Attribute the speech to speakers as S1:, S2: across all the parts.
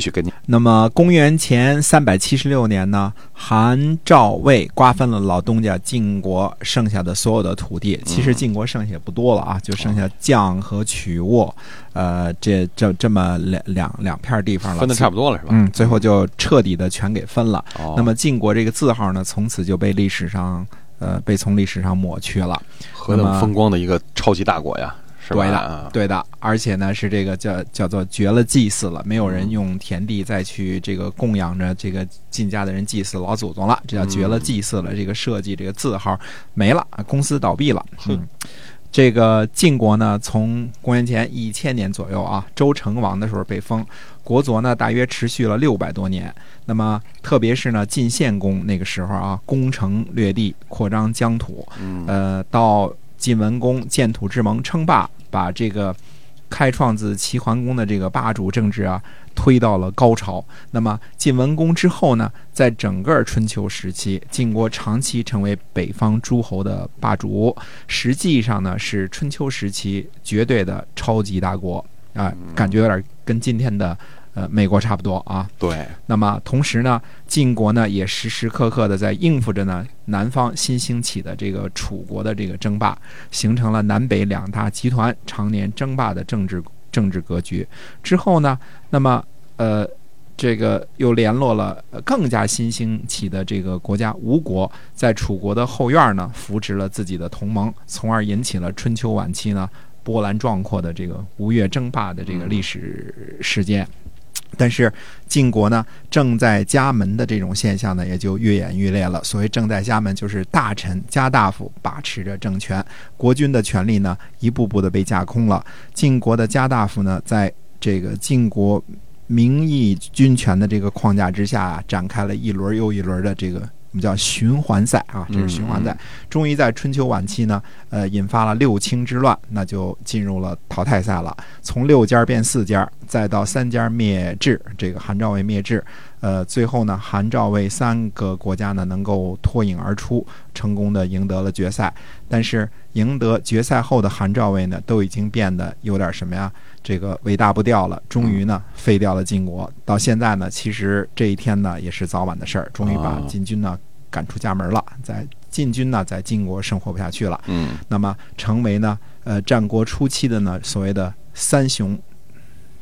S1: 继续跟你。
S2: 那么，公元前三百七十六年呢，韩赵魏瓜分了老东家晋国剩下的所有的土地。其实晋国剩下也不多了啊，就剩下绛和曲沃，呃，这这这么两两两片地方了，
S1: 分的差不多了是吧？
S2: 嗯，最后就彻底的全给分了。
S1: 哦
S2: 那么晋国这个字号呢，从此就被历史上呃被从历史上抹去了。
S1: 何等风光的一个超级大国呀，是吧？
S2: 对的
S1: 啊，
S2: 对的，而且呢是这个叫叫做绝了祭祀了，没有人用田地再去这个供养着这个晋家的人祭祀老祖宗了，这叫绝了祭祀了。这个设计这个字号没了，公司倒闭了。嗯，这个晋国呢，从公元前一千年左右啊，周成王的时候被封，国祚呢大约持续了六百多年。那么特别是呢晋献公那个时候啊，攻城略地，扩张疆土，
S1: 嗯
S2: 呃，到晋文公建土之盟称霸，把这个开创自齐桓公的这个霸主政治啊推到了高潮。那么晋文公之后呢，在整个春秋时期，晋国长期成为北方诸侯的霸主，实际上呢是春秋时期绝对的超级大国啊、感觉有点跟今天的呃美国差不多啊。
S1: 对，
S2: 那么同时呢，晋国呢也时时刻刻的在应付着呢南方新兴起的这个楚国的这个争霸，形成了南北两大集团常年争霸的政治政治格局。之后呢，那么呃。这个又联络了呃更加新兴起的这个国家吴国，在楚国的后院呢扶植了自己的同盟，从而引起了春秋晚期呢波澜壮阔的这个吴越争霸的这个历史事件。但是晋国呢，正在家门的这种现象呢，也就愈演愈烈了。所谓正在家门，就是大臣、家大夫把持着政权，国君的权力呢，一步步的被架空了。晋国的家大夫呢，在这个晋国名义军权的这个框架之下啊，展开了一轮又一轮的这个我们叫循环赛啊，这是循环赛。终于在春秋晚期呢，呃，引发了六卿之乱，那就进入了淘汰赛了。从六家变四家，再到三家灭智，这个韩赵魏灭智，呃，最后呢，韩赵魏三个国家呢能够脱颖而出，成功的赢得了决赛。但是赢得决赛后的韩赵魏呢，都已经变得有点什么呀？这个尾大不掉了，终于呢废掉了晋国。到现在呢，其实这一天呢也是早晚的事儿，终于把
S1: 哦
S2: 晋军呢赶出家门了，在晋军呢在晋国生活不下去了。
S1: 嗯
S2: 那么成为呢，呃，战国初期的呢所谓的三雄，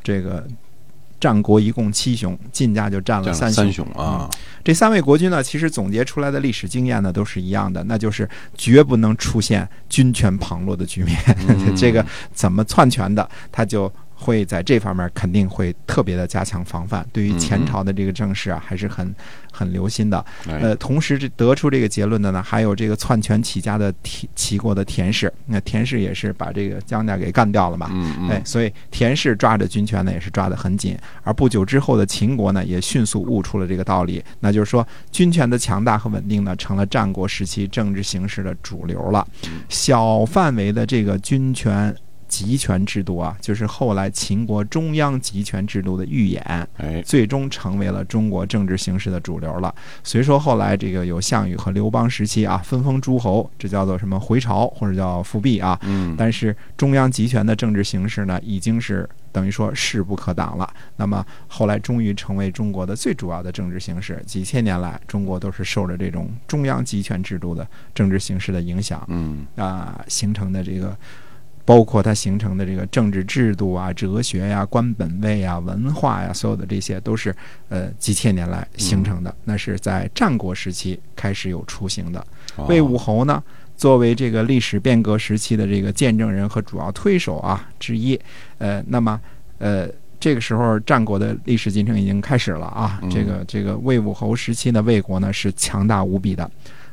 S2: 这个战国一共七雄，晋家就占了三
S1: 三雄啊，
S2: 这三位国君呢，其实总结出来的历史经验呢都是一样的，那就是绝不能出现军权旁落的局面。
S1: 嗯。
S2: 这个怎么篡权的，他就会在这方面肯定会特别的加强防范。对于前朝的这个政事啊，还是很很留心的。
S1: 哎
S2: 呃，同时这得出这个结论的呢，还有这个篡权起家的齐齐国的田氏，那田氏也是把这个姜家给干掉了嘛。
S1: 嗯嗯，，
S2: 哎所以田氏抓着军权呢，也是抓得很紧。而不久之后的秦国呢，也迅速悟出了这个道理，那就是说，军权的强大和稳定呢，成了战国时期政治形势的主流了。小范围的这个军权集权制度啊，就是后来秦国中央集权制度的预演。
S1: 哎，
S2: 最终成为了中国政治形势的主流了。虽说后来这个有项羽和刘邦时期啊，分封诸侯，这叫做什么回朝或者叫复辟啊，
S1: 嗯，
S2: 但是中央集权的政治形势呢，已经是等于说势不可挡了。那么后来终于成为中国的最主要的政治形势。几千年来，中国都是受着这种中央集权制度的政治形势的影响
S1: 嗯
S2: 啊、形成的这个。包括它形成的这个政治制度啊、哲学呀、官本位啊、文化呀，所有的这些都是呃几千年来形成的。那是在战国时期开始有雏形的。
S1: 哦
S2: 魏武侯呢，作为这个历史变革时期的这个见证人和主要推手啊之一，呃，那么呃。这个时候，战国的历史进程已经开始了啊！
S1: 嗯
S2: 这个这个魏武侯时期的魏国呢是强大无比的，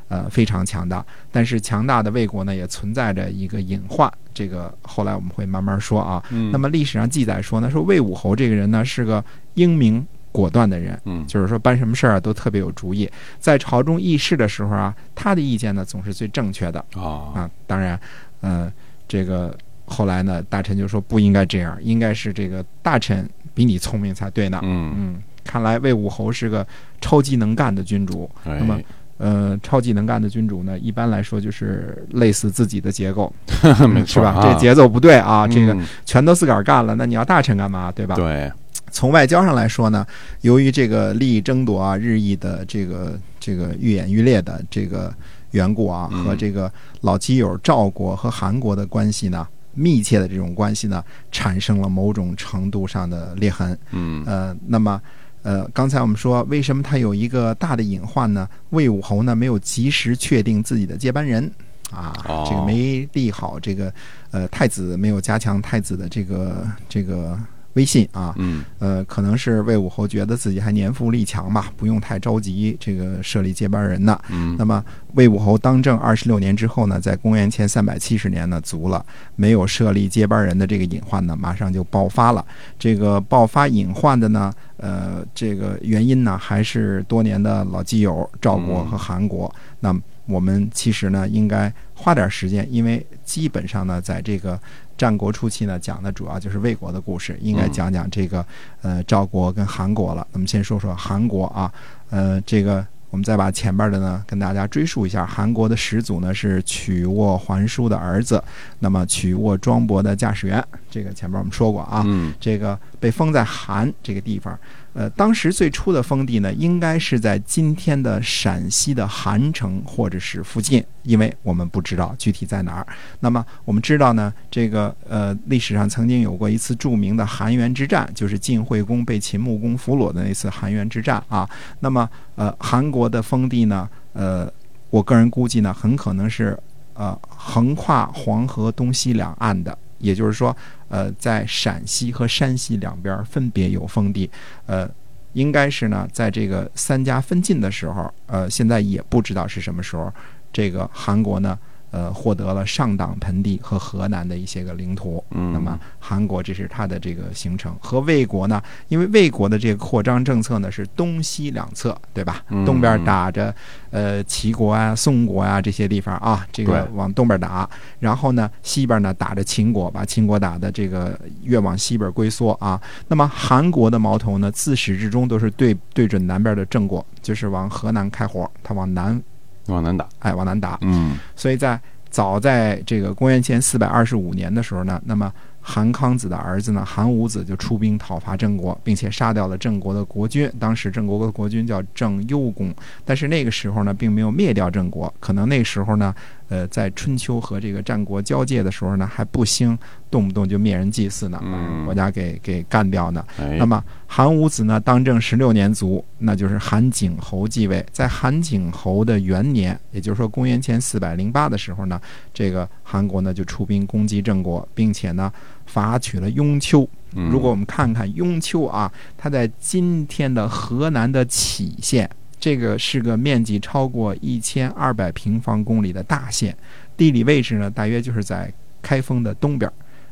S2: 呃，非常强大。但是强大的魏国呢也存在着一个隐患，这个后来我们会慢慢说啊。
S1: 嗯，
S2: 那么历史上记载说呢，说魏武侯这个人呢是个英明果断的人，
S1: 嗯
S2: 就是说办什么事儿啊都特别有主意，在朝中议事的时候啊，他的意见呢总是最正确的
S1: 啊
S2: 啊。当然，呃，这个后来呢，大臣就说不应该这样，应该是这个大臣比你聪明才对呢。
S1: 嗯，
S2: 嗯，看来魏武侯是个超级能干的君主。
S1: 哎
S2: 那么呃，超级能干的君主呢，一般来说就是类似自己的结构，
S1: 没
S2: 是吧？这节奏不对啊，这个
S1: 嗯
S2: 全都自个儿干了，那你要大臣干嘛，对吧？
S1: 对，
S2: 从外交上来说呢，由于这个利益争夺啊，日益的这个这个愈演愈烈的这个缘故啊，和这个老基友赵国和韩国的关系呢，密切的这种关系呢，产生了某种程度上的裂痕。
S1: 嗯
S2: 呃，那么。呃，刚才我们说，为什么他有一个大的隐患呢？魏武侯呢没有及时确定自己的接班人，啊，这个没立好这个，呃，太子没有加强太子的这个这个。威信啊，
S1: 嗯，
S2: 呃，可能是魏武侯觉得自己还年富力强吧，不用太着急这个设立接班人呢。
S1: 嗯，
S2: 那么魏武侯当政二十六年之后呢，在公元前三百七十年呢，足了没有设立接班人的这个隐患呢，马上就爆发了。这个爆发隐患的呢，呃，这个原因呢，还是多年的老基友赵国和韩国。那我们其实呢，应该花点时间，因为基本上呢，在这个。战国初期呢，讲的主要就是魏国的故事，应该讲讲这个呃赵国跟韩国了。那么先说说韩国啊，呃，这个我们再把前边的呢跟大家追溯一下。韩国的始祖呢是曲沃桓叔的儿子，那么曲沃庄伯的驾驶员，这个前面我们说过啊，这个被封在韩这个地方。呃，当时最初的封地呢，应该是在今天的陕西的韩城或者是附近，因为我们不知道具体在哪儿。那么我们知道呢，这个呃历史上曾经有过一次著名的韩元之战，就是晋惠公被秦穆公俘虏的那次韩元之战啊。那么呃韩国的封地呢，呃我个人估计呢，很可能是呃横跨黄河东西两岸的。也就是说，呃，在陕西和山西两边分别有封地，呃，应该是呢，在这个三家分晋的时候，呃，现在也不知道是什么时候，这个韩国呢。呃，获得了上党盆地和河南的一些个领土。
S1: 嗯，
S2: 那么韩国这是它的这个形成和魏国呢？因为魏国的这个扩张政策呢是东西两侧，对吧？东边打着呃齐国啊、宋国啊这些地方啊，这个往东边打，然后呢西边呢打着秦国，把秦国打的这个越往西边龟缩啊。那么韩国的矛头呢，自始至终都是对对准南边的郑国，就是往河南开火，他往南。
S1: 往南打，
S2: 哎，往南打。
S1: 嗯，
S2: 所以在早在这个公元前四百二十五年的时候呢，那么。韩康子的儿子呢，韩武子就出兵讨伐郑国，并且杀掉了郑国的国君。当时郑国的国君叫郑幽公，但是那个时候呢，并没有灭掉郑国。可能那时候呢，呃，在春秋和这个战国交界的时候呢，还不兴动不动就灭人祭祀呢，把国家给给干掉呢。那么韩武子呢，当政十六年卒，那就是韩景侯继位。在韩景侯的元年，也就是说公元前四百零八的时候呢，这个韩国呢就出兵攻击郑国，并且呢。伐取了雍丘。如果我们看看雍丘啊，它在今天的河南的杞县，这个是个面积超过一千二百平方公里的大县，地理位置呢，大约就是在开封的东边。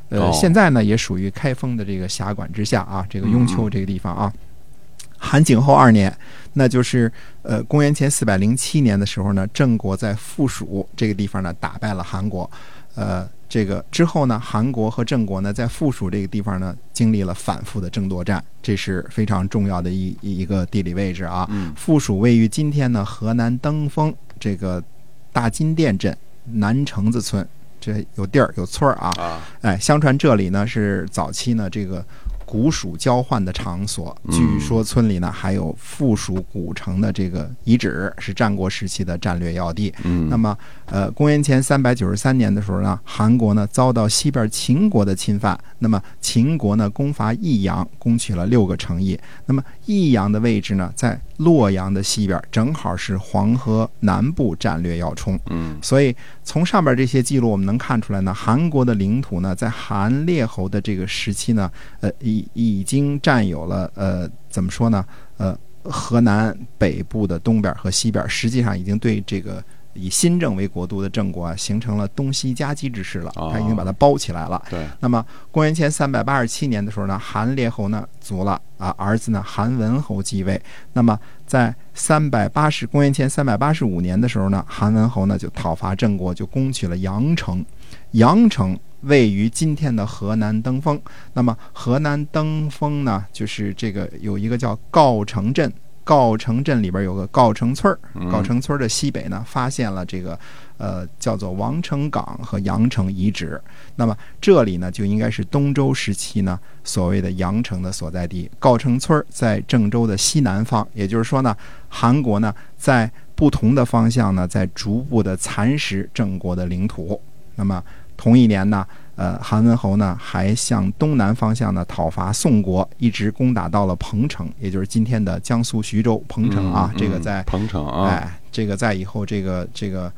S2: 呃，现在呢也属于开封的这个辖管之下啊。这个雍丘这个地方啊，韩景后二年，那就是呃公元前四百零七年的时候呢，郑国在附属这个地方呢打败了韩国，呃。这个之后呢，韩国和郑国呢，在附属这个地方呢，经历了反复的争夺战，这是非常重要的一一个地理位置啊。附属位于今天呢河南登封这个大金店镇南城子村，这有地儿有村儿啊。哎，相传这里呢是早期呢这个。古蜀交换的场所，据说村里呢还有附属古城的这个遗址，是战国时期的战略要地。那么，呃，公元前三百九十三年的时候呢，韩国呢遭到西边秦国的侵犯，那么秦国呢攻伐益阳，攻取了六个城邑。那么益阳的位置呢在洛阳的西边，正好是黄河南部战略要冲。
S1: 嗯，
S2: 所以从上边这些记录我们能看出来呢，韩国的领土呢在韩烈侯的这个时期呢，呃。已已经占有了呃，怎么说呢？呃，河南北部的东边和西边，实际上已经对这个以新郑为国都的郑国啊，形成了东西夹击之势了。他已经把它包起来了。
S1: 对。
S2: 那么，公元前三百八十七年的时候呢，韩烈侯呢卒了啊，儿子呢韩文侯继位。那么，在三百八十公元前三百八十五年的时候呢，韩文侯呢就讨伐郑国，就攻取了阳城。阳城。位于今天的河南登封，那么河南登封呢，就是这个有一个叫郜城镇诰城镇里边有个郜城村儿，
S1: 嗯
S2: 诰城村儿的西北呢，发现了这个呃叫做王城岗和阳城遗址。那么这里呢，就应该是东周时期呢所谓的阳城的所在地。郜城村儿在郑州的西南方，也就是说呢，韩国呢在不同的方向呢，在逐步的蚕食郑国的领土。那么同一年呢，呃，韩文侯呢还向东南方向呢讨伐宋国，一直攻打到了彭城，也就是今天的江苏徐州彭城啊。
S1: 嗯嗯
S2: 这个在
S1: 彭城啊，
S2: 哎，这个在以后这个这个。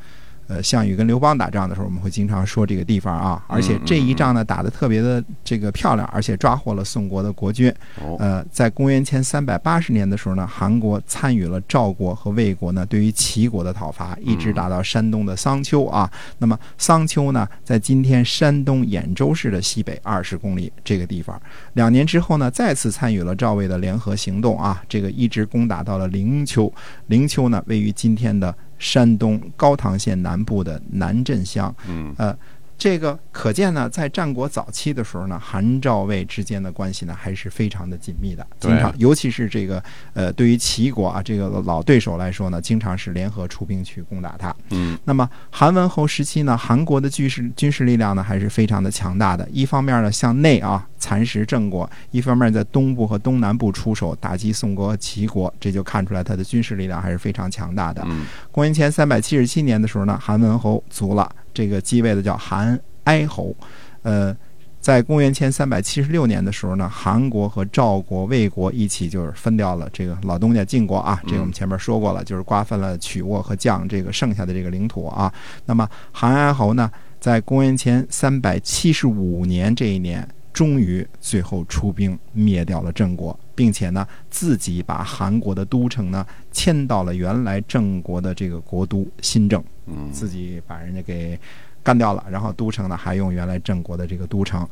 S2: 呃，项羽跟刘邦打仗的时候，我们会经常说这个地方啊，而且这一仗呢打得特别的这个漂亮，而且抓获了宋国的国君。
S1: 哦，
S2: 呃，在公元前三百八十年的时候呢，韩国参与了赵国和魏国呢对于齐国的讨伐，一直打到山东的桑丘啊。那么桑丘呢，在今天山东兖州市的西北二十公里这个地方。两年之后呢，再次参与了赵魏的联合行动啊，这个一直攻打到了灵丘。灵丘呢，位于今天的山东高唐县南部的南镇乡。
S1: 嗯
S2: 呃，这个可见呢，在战国早期的时候呢，韩赵魏之间的关系呢还是非常的紧密的，经常，尤其是这个呃，对于齐国啊这个老对手来说呢，经常是联合出兵去攻打他。
S1: 嗯
S2: 那么韩文侯时期呢，韩国的军事军事力量呢还是非常的强大的。一方面呢，向内啊蚕食郑国；一方面在东部和东南部出手打击宋国和齐国，这就看出来他的军事力量还是非常强大的。
S1: 嗯
S2: 公元前三百七十七年的时候呢，韩文侯卒了，这个继位的叫韩哀侯。呃，在公元前三百七十六年的时候呢，韩国和赵国、魏国一起就是分掉了这个老东家晋国啊，这个我们前面说过了，就是瓜分了曲沃和绛这个剩下的这个领土啊。那么韩哀侯呢，在公元前三百七十五年这一年。终于最后出兵灭掉了郑国，并且呢，自己把韩国的都城呢迁到了原来郑国的这个国都新郑，
S1: 嗯，
S2: 自己把人家给干掉了，然后都城呢还用原来郑国的这个都城，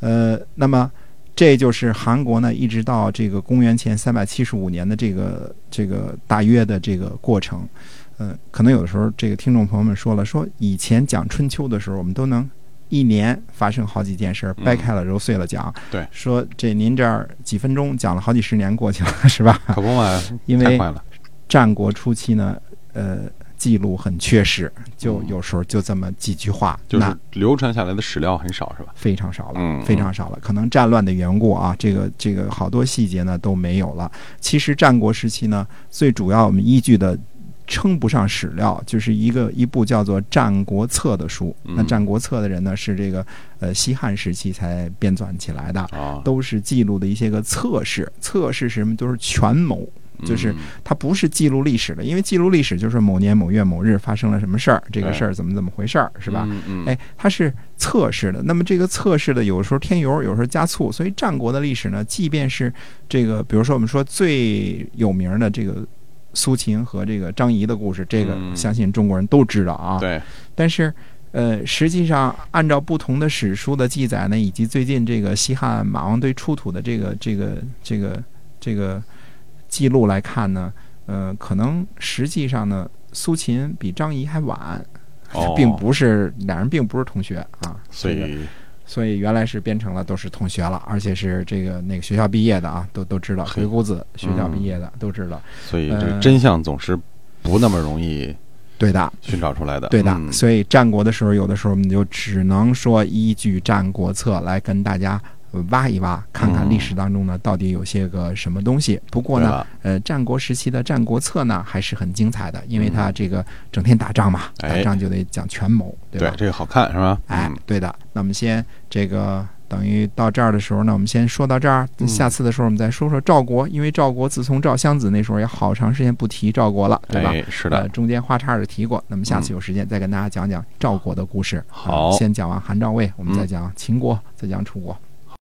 S2: 呃，那么这就是韩国呢一直到这个公元前三百七十五年的这个这个大约的这个过程，嗯、可能有的时候这个听众朋友们说了，说以前讲春秋的时候，我们都能。一年发生好几件事儿，掰开了揉碎了讲。
S1: 对
S2: 说这您这儿几分钟讲了好几十年过去了，是吧？
S1: 可不嘛，
S2: 因为战国初期呢，呃，记录很缺失，就
S1: 嗯
S2: 有时候就这么几句话，
S1: 就是
S2: 那
S1: 流传下来的史料很少，是吧？
S2: 非常少了，
S1: 嗯
S2: 非常少了。可能战乱的缘故啊，这个这个好多细节呢都没有了。其实战国时期呢，最主要我们依据的。称不上史料，就是一个一部叫做《战国策》的书。
S1: 嗯
S2: 那《战国策》的人呢，是这个呃西汉时期才编纂起来的，
S1: 啊，
S2: 都是记录的一些个测试。测试是什么？就是权谋，就是
S1: 嗯
S2: 它不是记录历史的，因为记录历史就是某年某月某日发生了什么事儿，这个事儿怎么怎么回事儿，是吧？？哎，它是测试的。那么这个测试的，有时候添油，有时候加醋。所以战国的历史呢，即便是这个，比如说我们说最有名的这个苏秦和这个张仪的故事，这个
S1: 嗯
S2: 相信中国人都知道啊。
S1: 对，
S2: 但是，呃，实际上按照不同的史书的记载呢，以及最近这个西汉马王堆出土的这个这个这个这个记录来看呢，呃，可能实际上呢，苏秦比张仪还晚，
S1: 哦，
S2: 并不是两人并不是同学啊，
S1: 所以
S2: 所以原来是编成了都是同学了，而且是这个那个学校毕业的啊，都都知道，鬼谷子学校毕
S1: 嗯
S2: 业的、都知道，
S1: 所以这
S2: 呃
S1: 个真相总是不那么容易
S2: 对的。
S1: 寻找出来的。
S2: 对的，
S1: 嗯。
S2: 所以战国的时候，有的时候我们就只能说依据《战国策》来跟大家呃挖一挖，看看
S1: 嗯
S2: 历史当中呢到底有些个什么东西。不过呢，呃，战国时期的《战国策》呢还是很精彩的，因为它这个整天打仗嘛，打仗就得讲权谋，对吧？
S1: 对这个好看是吧？
S2: 哎
S1: 嗯，
S2: 对的。那我们先这个等于到这儿的时候呢，我们先说到这儿。
S1: 嗯
S2: 下次的时候我们再说说赵国，因为赵国自从赵襄子那时候也好长时间不提赵国了，对吧？
S1: 哎，是
S2: 呃，
S1: 的，
S2: 中间花叉的提过。那么下次有时间再跟大家讲讲赵国的故事。
S1: 好
S2: 啊先讲完韩赵魏，我们
S1: 嗯
S2: 再讲秦国，再讲楚国。